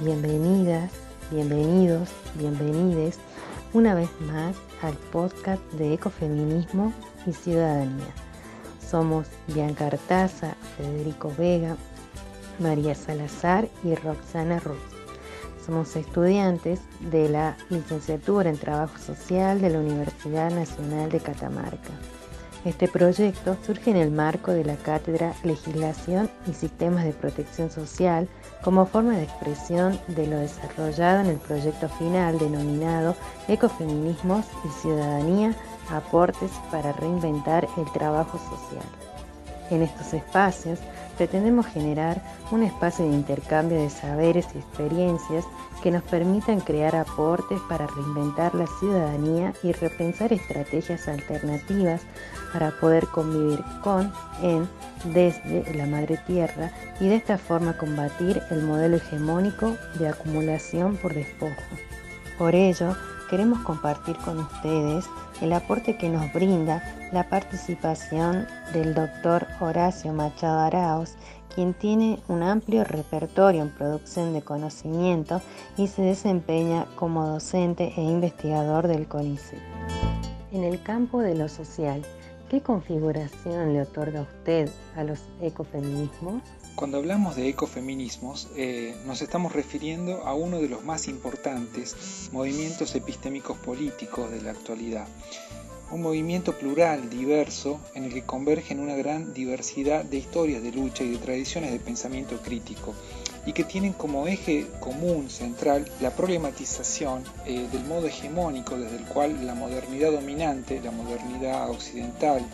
bienvenidas, bienvenidos, bienvenides una vez más al podcast de Ecofeminismo y Ciudadanía. Somos Bianca Artaza, Federico Vega, María Salazar y Roxana Ruiz. Somos estudiantes de la licenciatura en Trabajo Social de la Universidad Nacional de Catamarca. Este proyecto surge en el marco de la cátedra Legislación y Sistemas de Protección Social como forma de expresión de lo desarrollado en el proyecto final denominado Ecofeminismos y Ciudadanía, aportes para reinventar el trabajo social. En estos espacios pretendemos generar un espacio de intercambio de saberes y experiencias que nos permitan crear aportes para reinventar la ciudadanía y repensar estrategias alternativas para poder convivir con, en, desde la madre tierra y de esta forma combatir el modelo hegemónico de acumulación por despojo. Por ello, queremos compartir con ustedes el aporte que nos brinda la participación del doctor Horacio Machado Arauz, quien tiene un amplio repertorio en producción de conocimiento y se desempeña como docente e investigador del CONICET. En el campo de lo social, ¿qué configuración le otorga usted a los ecofeminismos? Cuando hablamos de ecofeminismos, eh, nos estamos refiriendo a uno de los más importantes movimientos epistémicos políticos de la actualidad. Un movimiento plural, diverso, en el que convergen una gran diversidad de historias de lucha y de tradiciones de pensamiento crítico, y que tienen como eje común central la problematización eh, del modo hegemónico desde el cual la modernidad dominante, la modernidad occidental,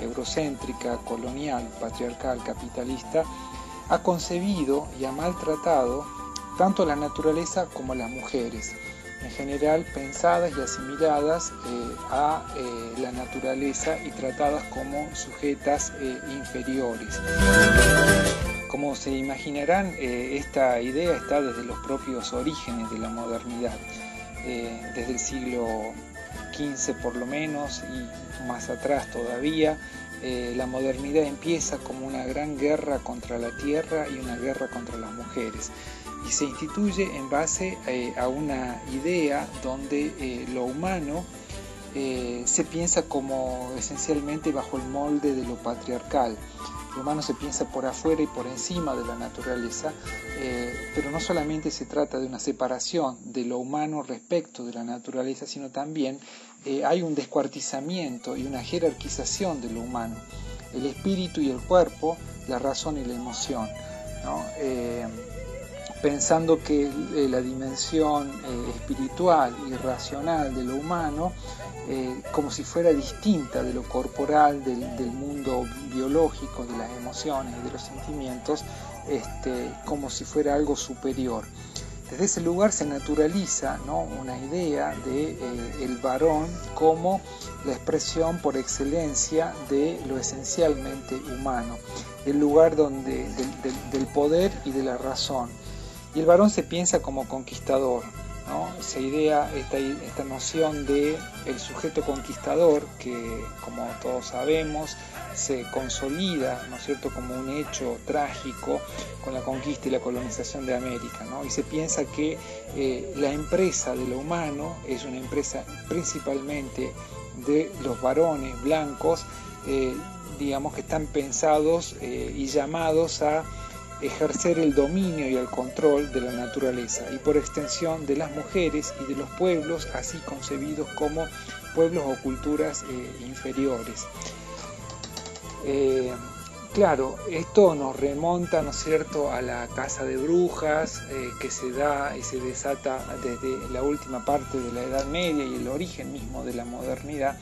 eurocéntrica, colonial, patriarcal, capitalista, ha concebido y ha maltratado tanto la naturaleza como las mujeres, en general pensadas y asimiladas eh, a eh, la naturaleza y tratadas como sujetas inferiores. Como se imaginarán, esta idea está desde los propios orígenes de la modernidad, desde el siglo XV por lo menos y más atrás todavía, eh, la modernidad empieza como una gran guerra contra la tierra y una guerra contra las mujeres. Y se instituye en base eh, a una idea donde eh, lo humano se piensa como esencialmente bajo el molde de lo patriarcal. Lo humano se piensa por afuera y por encima de la naturaleza, pero no solamente se trata de una separación de lo humano respecto de la naturaleza, sino también eh, hay un descuartizamiento y una jerarquización de lo humano, el espíritu y el cuerpo, la razón y la emoción. Eh, pensando que eh, la dimensión espiritual y racional de lo humano, como si fuera distinta de lo corporal, del, mundo biológico, de las emociones y de los sentimientos, este, como si fuera algo superior. Desde ese lugar se naturaliza una idea de eh, el varón como la expresión por excelencia de lo esencialmente humano, el lugar donde, del, poder y de la razón. Y el varón se piensa como conquistador, ¿no? esa idea, esta, esta noción de el sujeto conquistador que, como todos sabemos, se consolida, ¿no es cierto?, como un hecho trágico con la conquista y la colonización de América, ¿no? Y se piensa que eh, la empresa de lo humano es una empresa principalmente de los varones blancos, eh, digamos que están pensados eh, y llamados a ejercer el dominio y el control de la naturaleza y por extensión de las mujeres y de los pueblos así concebidos como pueblos o culturas inferiores. Eh, claro, esto nos remonta, ¿no es cierto?, a la casa de brujas eh, que se da y se desata desde la última parte de la Edad Media y el origen mismo de la modernidad,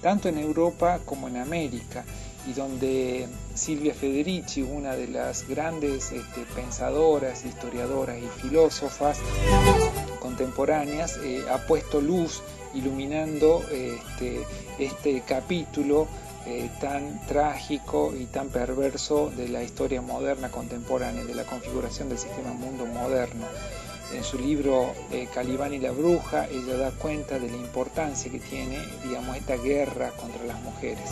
tanto en Europa como en América, y donde Silvia Federici, una de las grandes este, pensadoras, historiadoras y filósofas contemporáneas, eh, ha puesto luz iluminando este, este capítulo eh, tan trágico y tan perverso de la historia moderna contemporánea, de la configuración del sistema mundo moderno. En su libro eh, Calibán y la bruja, ella da cuenta de la importancia que tiene, digamos, esta guerra contra las mujeres.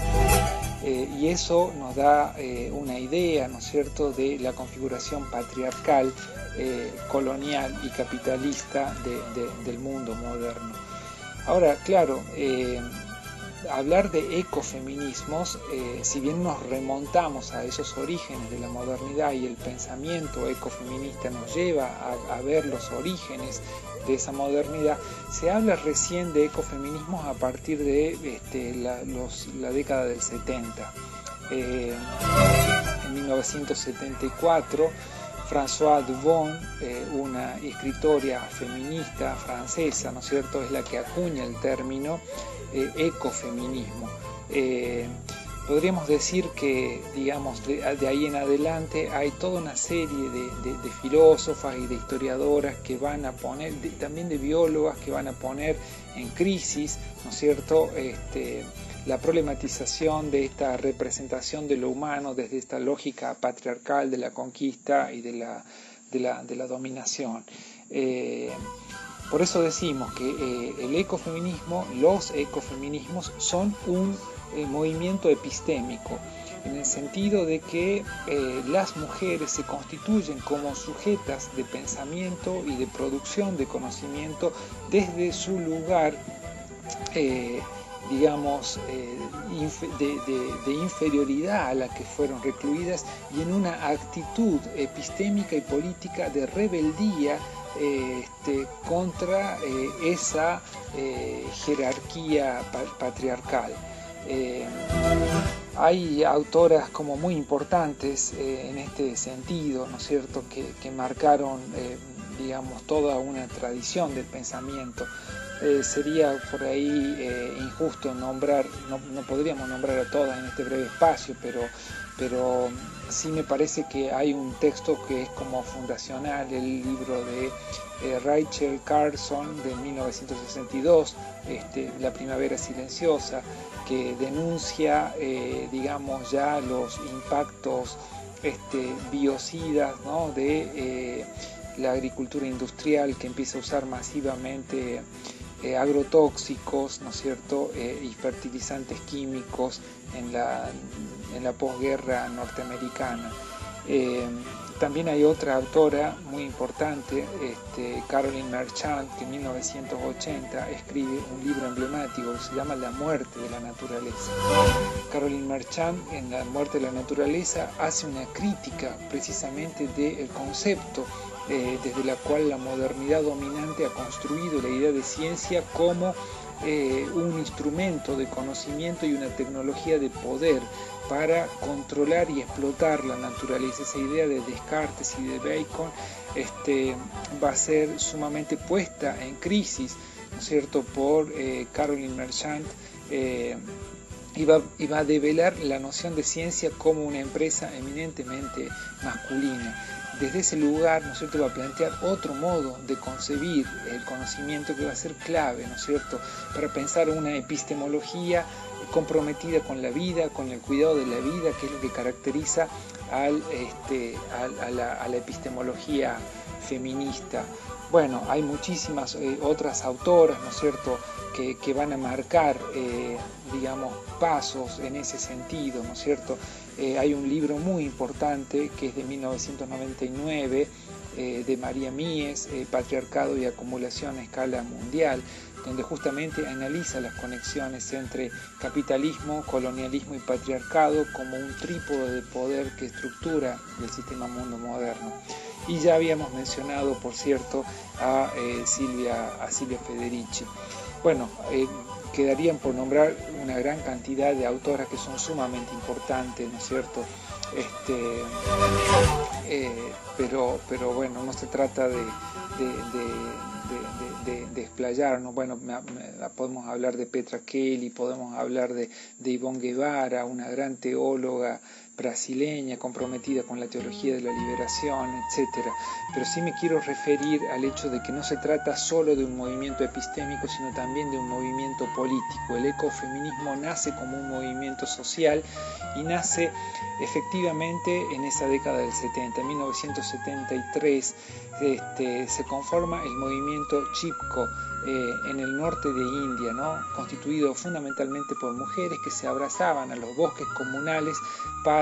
Eh, y eso nos da una idea, ¿no es cierto?, de la configuración patriarcal eh, colonial y capitalista del mundo moderno. Ahora, claro, eh, hablar de ecofeminismos, eh, si bien nos remontamos a esos orígenes de la modernidad y el pensamiento ecofeminista nos lleva a, ver los orígenes de esa modernidad, se habla recién de ecofeminismos a partir de este, la, década del 70. Eh, en 1974, François Dubon, eh, una escritora feminista francesa, ¿no es cierto?, es la que acuña el término eh, ecofeminismo. Podríamos decir que, digamos, de, ahí en adelante hay toda una serie de, filósofas y de historiadoras que van a poner, también de biólogas que van a poner en crisis, ¿no es cierto?, este, la problematización de esta representación de lo humano desde esta lógica patriarcal de la conquista y de la, de la, dominación. Eh, por eso decimos que eh, el ecofeminismo, los ecofeminismos son un eh, movimiento epistémico, en el sentido de que eh, las mujeres se constituyen como sujetas de pensamiento y de producción de conocimiento desde su lugar digamos, de, inferioridad a la que fueron recluidas y en una actitud epistémica y política de rebeldía este, contra eh, esa eh, jerarquía patriarcal. Eh, hay autoras como muy importantes en este sentido, ¿no es cierto?, que, marcaron, digamos, toda una tradición del pensamiento. sería por ahí injusto nombrar, no, no, podríamos nombrar a todas en este breve espacio, pero, pero sí me parece que hay un texto que es como fundacional, el libro de eh, Rachel Carson de 1962, este, La Primavera Silenciosa, que denuncia, eh, digamos, ya los impactos este, biocidas de eh, la agricultura industrial que empieza a usar masivamente agrotóxicos, ¿no es cierto?, y fertilizantes químicos en la en la posguerra norteamericana. Eh, también hay otra autora muy importante, este, Caroline Merchant, que en 1980 escribe un libro emblemático que se llama La muerte de la naturaleza. Caroline Merchant en La muerte de la naturaleza hace una crítica precisamente del concepto eh, desde la cual la modernidad dominante ha construido la idea de ciencia como eh, un instrumento de conocimiento y una tecnología de poder para controlar y explotar la naturaleza. Esa idea de Descartes y de Bacon este, va a ser sumamente puesta en crisis, ¿no cierto?, por eh, Caroline Merchant. Eh, y, va, a develar la noción de ciencia como una empresa eminentemente masculina desde ese lugar, ¿no es cierto?, va a plantear otro modo de concebir el conocimiento que va a ser clave, ¿no es cierto?, para pensar una epistemología comprometida con la vida, con el cuidado de la vida, que es lo que caracteriza al, este, a, la, epistemología feminista. Bueno, hay muchísimas eh, otras autoras, ¿no es cierto?, que, van a marcar, eh, digamos, pasos en ese sentido, ¿no es cierto? Eh, hay un libro muy importante que es de 1999 eh, de María Mies, Patriarcado y Acumulación a escala mundial, donde justamente analiza las conexiones entre capitalismo, colonialismo y patriarcado como un trípode de poder que estructura el sistema mundo moderno. Y ya habíamos mencionado, por cierto, a, Silvia, a Silvia Federici. Bueno, eh, quedarían por nombrar una gran cantidad de autoras que son sumamente importantes, ¿no es cierto? Este, eh, pero, pero bueno, no se trata de, de, de. Bueno, podemos hablar de Petra Kelly, podemos hablar de, de Ivonne Guevara, una gran teóloga brasileña comprometida con la teología de la liberación, etc. Pero sí me quiero referir al hecho de que no se trata solo de un movimiento epistémico, sino también de un movimiento político. El ecofeminismo nace como un movimiento social y nace efectivamente en esa década del 70. En 1973 este, se conforma el movimiento Chipko eh, en el norte de India, constituido fundamentalmente por mujeres que se abrazaban a los bosques comunales para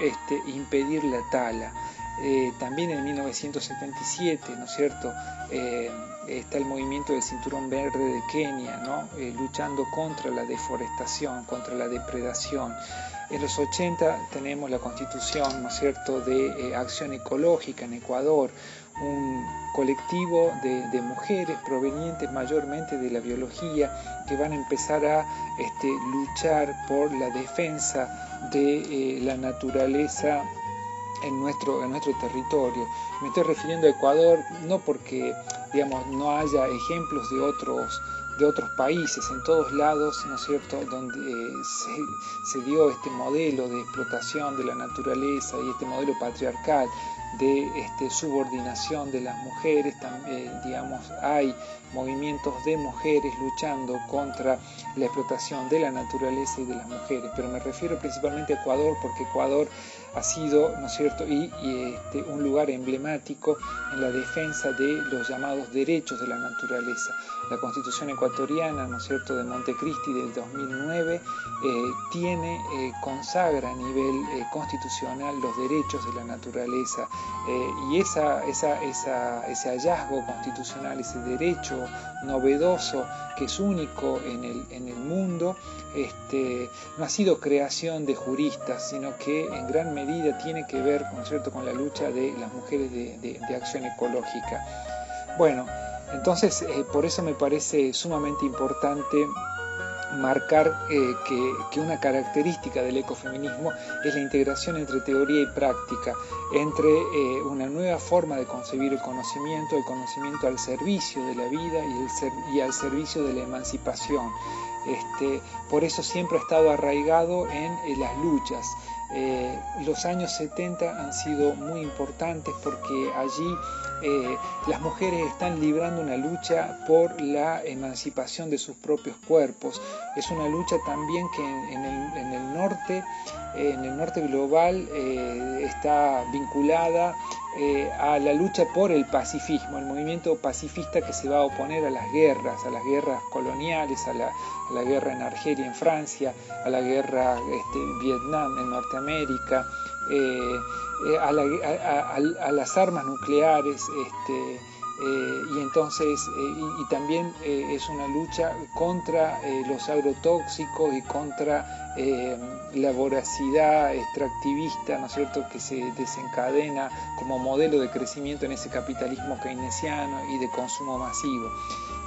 este, impedir la tala. eh, también en 1977, ¿no es cierto? Eh, está el movimiento del Cinturón Verde de Kenia, ¿no? Eh, luchando contra la deforestación, contra la depredación. En los 80 tenemos la constitución, ¿no es cierto?, de acción ecológica en Ecuador, un colectivo de, mujeres provenientes mayormente de la biología que van a empezar a este, luchar por la defensa de la naturaleza en nuestro, en nuestro territorio. Me estoy refiriendo a Ecuador no porque digamos, no haya ejemplos de otros, de otros países, en todos lados, ¿no es cierto?, donde eh, se, dio este modelo de explotación de la naturaleza y este modelo patriarcal de este, subordinación de las mujeres, también, digamos, hay movimientos de mujeres luchando contra la explotación de la naturaleza y de las mujeres, pero me refiero principalmente a Ecuador porque Ecuador ha sido, ¿no es cierto?, y, este, un lugar emblemático en la defensa de los llamados derechos de la naturaleza. La Constitución ecuatoriana, ¿no es cierto?, de Montecristi del 2009 eh, tiene, eh, consagra a nivel eh, constitucional los derechos de la naturaleza y esa, esa, ese hallazgo constitucional, ese derecho novedoso que es único en el, en el mundo, este, no ha sido creación de juristas, sino que en gran medida tiene que ver cierto? con la lucha de las mujeres de, acción ecológica. Bueno, entonces eh, por eso me parece sumamente importante marcar eh, que, una característica del ecofeminismo es la integración entre teoría y práctica, entre eh, una nueva forma de concebir el conocimiento, el conocimiento al servicio de la vida y, y al servicio de la emancipación. Este, por eso siempre ha estado arraigado en, las luchas. Eh, los años 70 han sido muy importantes porque allí eh, las mujeres están librando una lucha por la emancipación de sus propios cuerpos. Es una lucha también que en, el, norte, en el norte global, eh, está vinculada eh, a la lucha por el pacifismo, el movimiento pacifista que se va a oponer a las guerras, a las guerras coloniales, a la, guerra en Argelia, en Francia, a la guerra este, en Vietnam, en Norteamérica, eh, eh, a, las armas nucleares. Este, y entonces y, también es una lucha contra los agrotóxicos y contra la voracidad extractivista, ¿no es cierto?, que se desencadena como modelo de crecimiento en ese capitalismo keynesiano y de consumo masivo.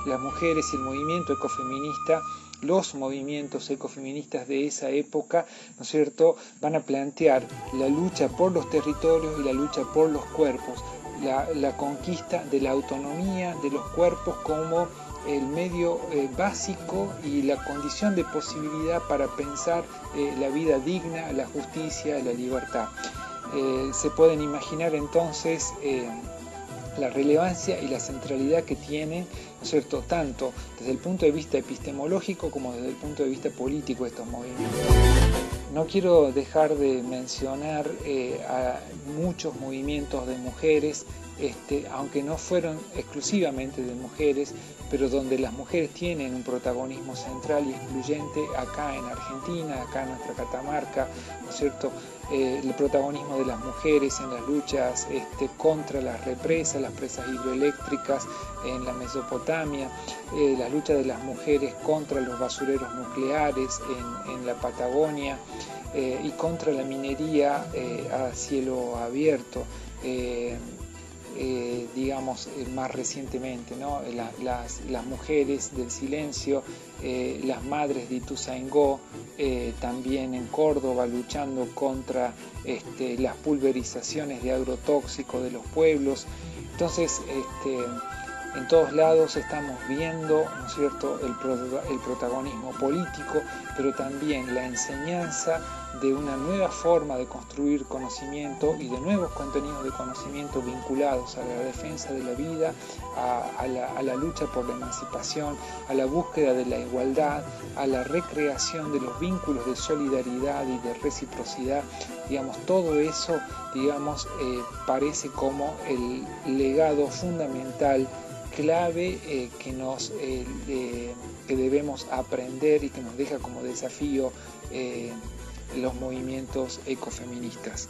Las mujeres y el movimiento ecofeminista los movimientos ecofeministas de esa época, ¿no es cierto?, van a plantear la lucha por los territorios y la lucha por los cuerpos, la, conquista de la autonomía de los cuerpos como el medio eh, básico y la condición de posibilidad para pensar eh, la vida digna, la justicia, la libertad. Eh, se pueden imaginar entonces la relevancia y la centralidad que tiene, ¿no es cierto?, tanto desde el punto de vista epistemológico como desde el punto de vista político estos movimientos. No quiero dejar de mencionar a muchos movimientos de mujeres este, aunque no fueron exclusivamente de mujeres, pero donde las mujeres tienen un protagonismo central y excluyente acá en Argentina, acá en nuestra Catamarca, ¿no es cierto? Eh, el protagonismo de las mujeres en las luchas este, contra las represas, las presas hidroeléctricas en la Mesopotamia, eh, la lucha de las mujeres contra los basureros nucleares en, la Patagonia eh, y contra la minería a cielo abierto. Eh, digamos, eh, más recientemente, ¿no? las, mujeres del silencio, eh, las madres de Ituzaingó, también en Córdoba, luchando contra este, las pulverizaciones de agrotóxicos de los pueblos. Entonces, este, en todos lados estamos viendo, ¿no es cierto?, el protagonismo político, pero también la enseñanza de una nueva forma de construir conocimiento y de nuevos contenidos de conocimiento vinculados a la defensa de la vida, a, la, lucha por la emancipación, a la búsqueda de la igualdad, a la recreación de los vínculos de solidaridad y de reciprocidad. Digamos, todo eso, digamos, eh, parece como el legado fundamental clave eh, que, nos, eh, que debemos aprender y que nos deja como desafío los movimientos ecofeministas.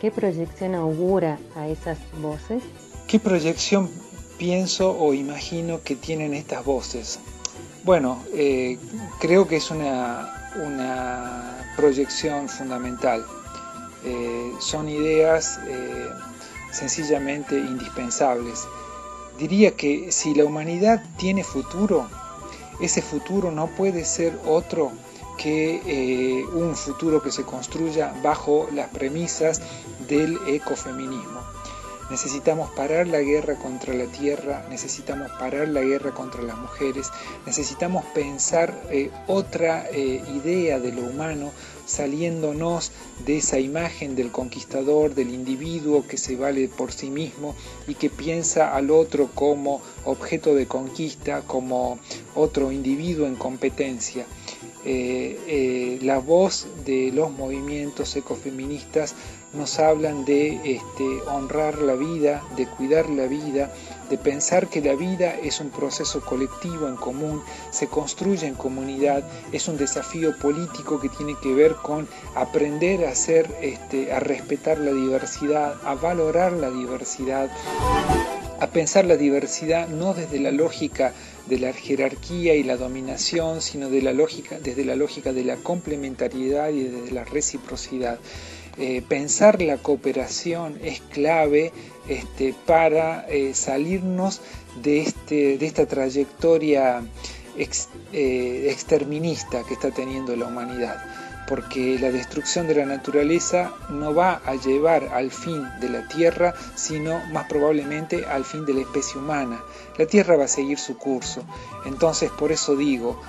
¿Qué proyección augura a esas voces? ¿Qué proyección pienso o imagino que tienen estas voces? Bueno, eh, creo que es una, una proyección fundamental. Eh, son ideas eh, sencillamente indispensables. Diría que si la humanidad tiene futuro, ese futuro no puede ser otro que un futuro que se construya bajo las premisas del ecofeminismo. Necesitamos parar la guerra contra la tierra, necesitamos parar la guerra contra las mujeres, necesitamos pensar eh, otra eh, idea de lo humano saliéndonos de esa imagen del conquistador, del individuo que se vale por sí mismo y que piensa al otro como objeto de conquista, como otro individuo en competencia. Eh, la voz de los movimientos ecofeministas nos hablan de este, honrar la vida, de cuidar la vida, de pensar que la vida es un proceso colectivo en común, se construye en comunidad, es un desafío político que tiene que ver con aprender a hacer, este, a respetar la diversidad, a valorar la diversidad, a pensar la diversidad no desde la lógica de la jerarquía y la dominación, sino de la lógica, desde la lógica de la complementariedad y desde la reciprocidad. Eh, pensar la cooperación es clave este, para eh, salirnos de, este, de, esta trayectoria eh, exterminista que está teniendo la humanidad porque la destrucción de la naturaleza no va a llevar al fin de la Tierra, sino más probablemente al fin de la especie humana. La Tierra va a seguir su curso. Entonces, por eso digo,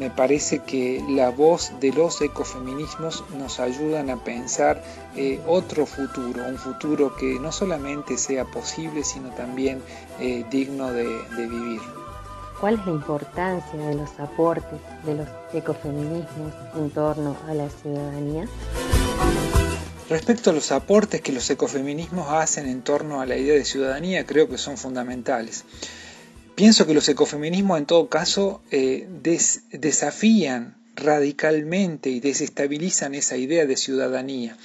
me parece que la voz de los ecofeminismos nos ayudan a pensar eh, otro futuro, un futuro que no solamente sea posible, sino también eh, digno de vivir. ¿Cuál es la importancia de los aportes de los ecofeminismos en torno a la ciudadanía? Respecto a los aportes que los ecofeminismos hacen en torno a la idea de ciudadanía, creo que son fundamentales. Pienso que los ecofeminismos en todo caso eh, desafían radicalmente y desestabilizan esa idea de ciudadanía.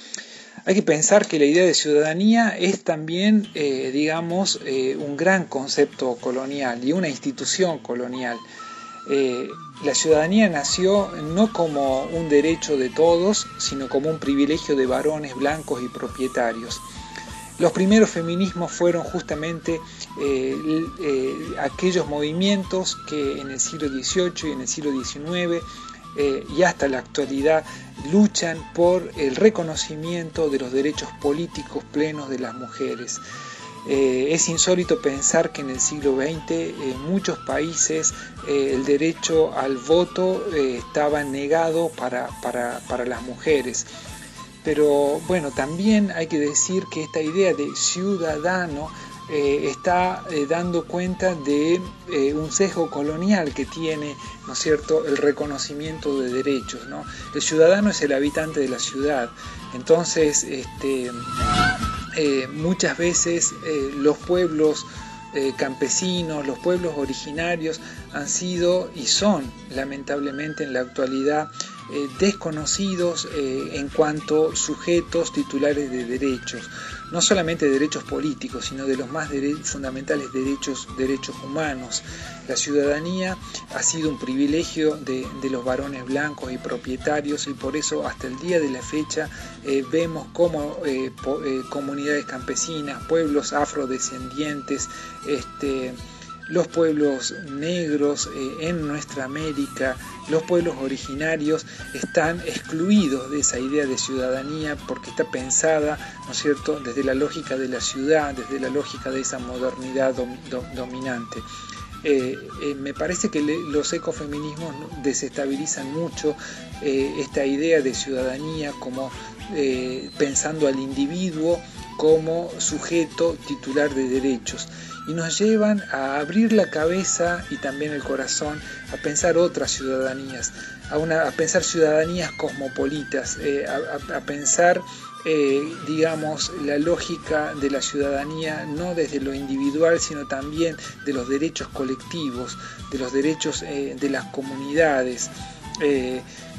Hay que pensar que la idea de ciudadanía es también, eh, digamos, eh, un gran concepto colonial y una institución colonial. la ciudadanía nació no como un derecho de todos, sino como un privilegio de varones blancos y propietarios. Los primeros feminismos fueron justamente eh, eh, aquellos movimientos que en el siglo XVIII y en el siglo XIX eh, y hasta la actualidad luchan por el reconocimiento de los derechos políticos plenos de las mujeres. es insólito pensar que en el siglo XX en muchos países el derecho al voto estaba negado para, para las mujeres. Pero bueno, también hay que decir que esta idea de ciudadano eh, está eh, dando cuenta de eh, un sesgo colonial que tiene, ¿no es cierto?, el reconocimiento de derechos, ¿no? El ciudadano es el habitante de la ciudad, entonces, este, muchas veces los pueblos campesinos, los pueblos originarios han sido y son, lamentablemente en la actualidad, desconocidos en cuanto sujetos titulares de derechos, no solamente derechos políticos, sino de los más fundamentales derechos, derechos humanos. La ciudadanía ha sido un privilegio de, los varones blancos y propietarios y por eso hasta el día de la fecha eh, vemos como comunidades campesinas, pueblos afrodescendientes, este, los pueblos negros eh, en nuestra América, los pueblos originarios están excluidos de esa idea de ciudadanía porque está pensada, ¿no es cierto?, desde la lógica de la ciudad, desde la lógica de esa modernidad dominante. Eh, eh, me parece que los ecofeminismos desestabilizan mucho esta idea de ciudadanía como pensando al individuo como sujeto titular de derechos. Y nos llevan a abrir la cabeza y también el corazón a pensar otras ciudadanías, a, pensar ciudadanías cosmopolitas, eh, a, pensar, eh, digamos, la lógica de la ciudadanía no desde lo individual, sino también de los derechos colectivos, de los derechos eh, de las comunidades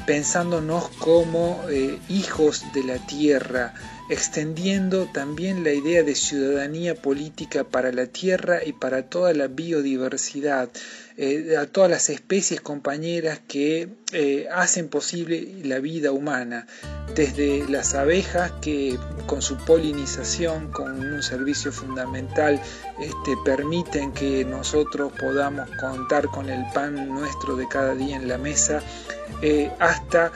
pensándonos como hijos de la tierra, extendiendo también la idea de ciudadanía política para la tierra y para toda la biodiversidad, eh, a todas las especies compañeras que eh, hacen posible la vida humana, desde las abejas que con su polinización, con un servicio fundamental, este, permiten que nosotros podamos contar con el pan nuestro de cada día en la mesa, eh, hasta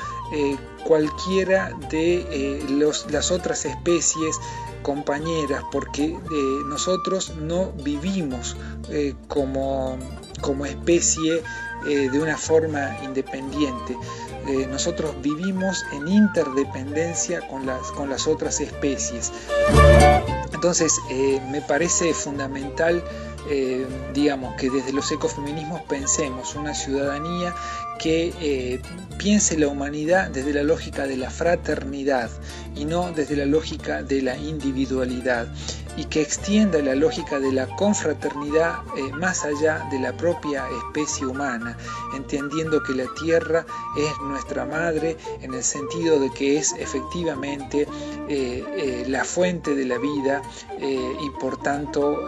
cualquiera de las otras especies compañeras, porque nosotros no vivimos como como especie eh, de una forma independiente. Eh, nosotros vivimos en interdependencia con las, con las otras especies. Entonces, eh, me parece fundamental digamos, que desde los ecofeminismos pensemos una ciudadanía que piense la humanidad desde la lógica de la fraternidad y no desde la lógica de la individualidad y que extienda la lógica de la confraternidad eh, más allá de la propia especie humana, entendiendo que la tierra es nuestra madre en el sentido de que es efectivamente eh, eh, la fuente de la vida y por tanto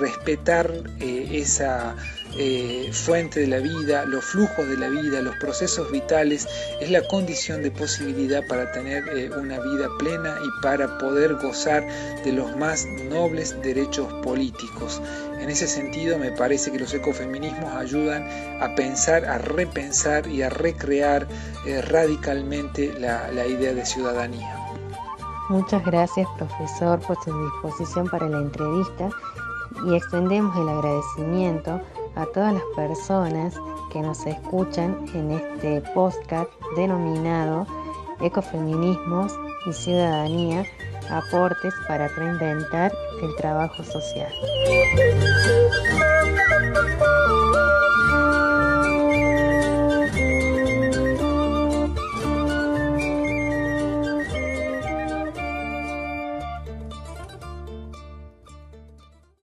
respetar esa eh, fuente de la vida, los flujos de la vida, los procesos vitales, es la condición de posibilidad para tener eh, una vida plena y para poder gozar de los más nobles derechos políticos. En ese sentido me parece que los ecofeminismos ayudan a pensar, a repensar y a recrear eh, radicalmente la, la idea de ciudadanía. Muchas gracias profesor por su disposición para la entrevista y extendemos el agradecimiento a todas las personas que nos escuchan en este podcast denominado Ecofeminismos y Ciudadanía, aportes para reinventar el trabajo social.